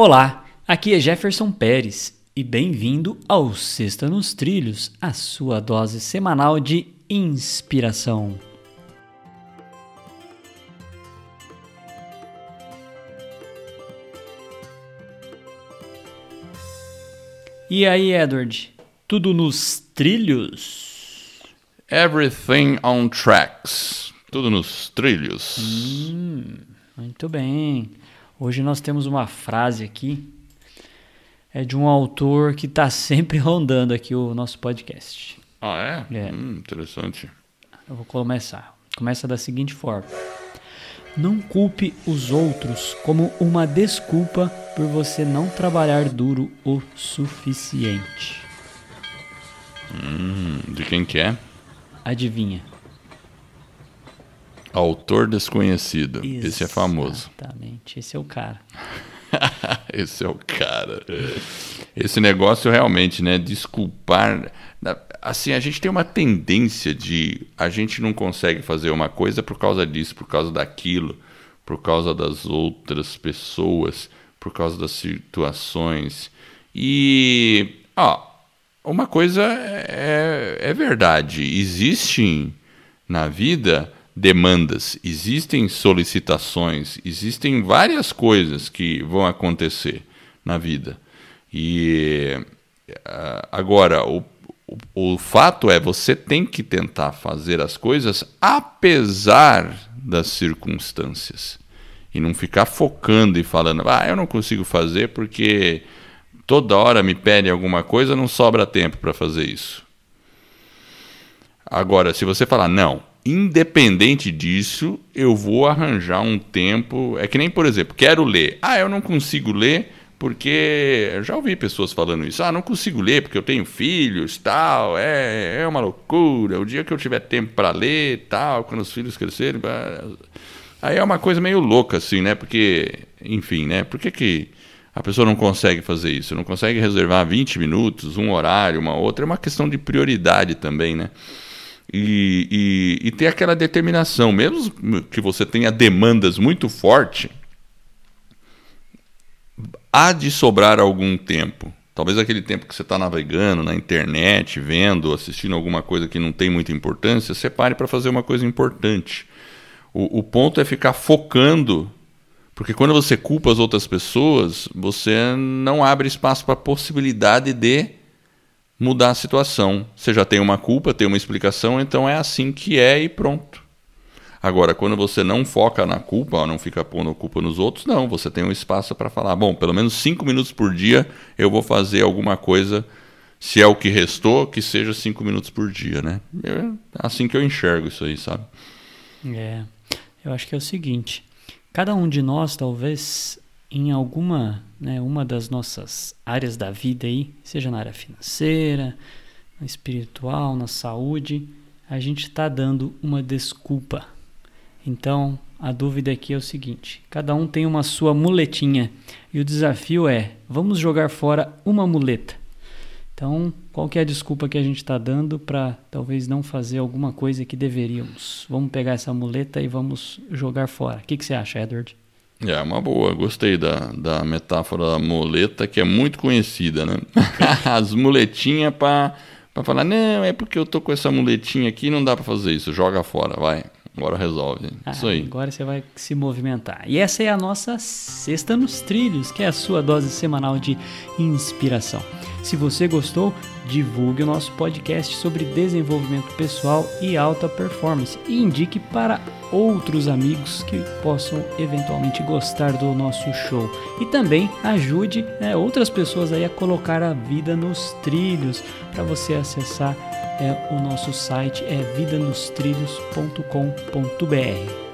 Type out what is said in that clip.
Olá, aqui é Jefferson Pérez e bem-vindo ao Sexta nos Trilhos, a sua dose semanal de inspiração. E aí, Edward? Tudo nos trilhos? Everything on tracks. Tudo nos trilhos. Hum, muito bem. Hoje nós temos uma frase aqui. É de um autor que está sempre rondando aqui o nosso podcast. Ah, é? É. Hum, interessante. Eu vou começar. Começa da seguinte forma: Não culpe os outros como uma desculpa por você não trabalhar duro o suficiente. Hum, de quem que é? Adivinha? Autor desconhecido. Esse é famoso. Exatamente, esse é o cara. Esse é o cara. Esse negócio realmente, né? Desculpar. Assim, a gente tem uma tendência de. A gente não consegue fazer uma coisa por causa disso, por causa daquilo, por causa das outras pessoas, por causa das situações. E. Ó, uma coisa é, é verdade. Existem na vida demandas, existem solicitações, existem várias coisas que vão acontecer na vida. E agora, o, o, o fato é você tem que tentar fazer as coisas apesar das circunstâncias. E não ficar focando e falando, ah, eu não consigo fazer porque toda hora me pedem alguma coisa, não sobra tempo para fazer isso. Agora, se você falar, não, independente disso, eu vou arranjar um tempo. É que nem, por exemplo, quero ler. Ah, eu não consigo ler porque eu já ouvi pessoas falando isso. Ah, não consigo ler porque eu tenho filhos, tal. É, é uma loucura. O dia que eu tiver tempo para ler, tal, quando os filhos crescerem, aí é uma coisa meio louca assim, né? Porque, enfim, né? Por que que a pessoa não consegue fazer isso? Não consegue reservar 20 minutos, um horário, uma outra? É uma questão de prioridade também, né? E, e, e, ter aquela determinação, mesmo que você tenha demandas muito fortes, há de sobrar algum tempo. Talvez aquele tempo que você está navegando na internet, vendo, assistindo alguma coisa que não tem muita importância, separe para fazer uma coisa importante. O, o ponto é ficar focando, porque quando você culpa as outras pessoas, você não abre espaço para a possibilidade de mudar a situação. Você já tem uma culpa, tem uma explicação, então é assim que é e pronto. Agora, quando você não foca na culpa, não fica pondo culpa nos outros, não, você tem um espaço para falar, bom, pelo menos cinco minutos por dia eu vou fazer alguma coisa, se é o que restou, que seja cinco minutos por dia, né? É assim que eu enxergo isso aí, sabe? É, eu acho que é o seguinte, cada um de nós talvez em alguma, né, uma das nossas áreas da vida aí, seja na área financeira, na espiritual, na saúde, a gente está dando uma desculpa. Então, a dúvida aqui é o seguinte: cada um tem uma sua muletinha e o desafio é: vamos jogar fora uma muleta. Então, qual que é a desculpa que a gente está dando para talvez não fazer alguma coisa que deveríamos? Vamos pegar essa muleta e vamos jogar fora. O que, que você acha, Edward? É uma boa, gostei da, da metáfora da muleta, que é muito conhecida, né? As muletinhas para falar, não, é porque eu tô com essa muletinha aqui, não dá para fazer isso, joga fora, vai. Agora resolve. Ah, isso aí. Agora você vai se movimentar. E essa é a nossa Sexta nos Trilhos, que é a sua dose semanal de inspiração. Se você gostou, divulgue o nosso podcast sobre desenvolvimento pessoal e alta performance e indique para outros amigos que possam eventualmente gostar do nosso show. E também ajude né, outras pessoas aí a colocar a vida nos trilhos para você acessar é, o nosso site é vidanostrilhos.com.br.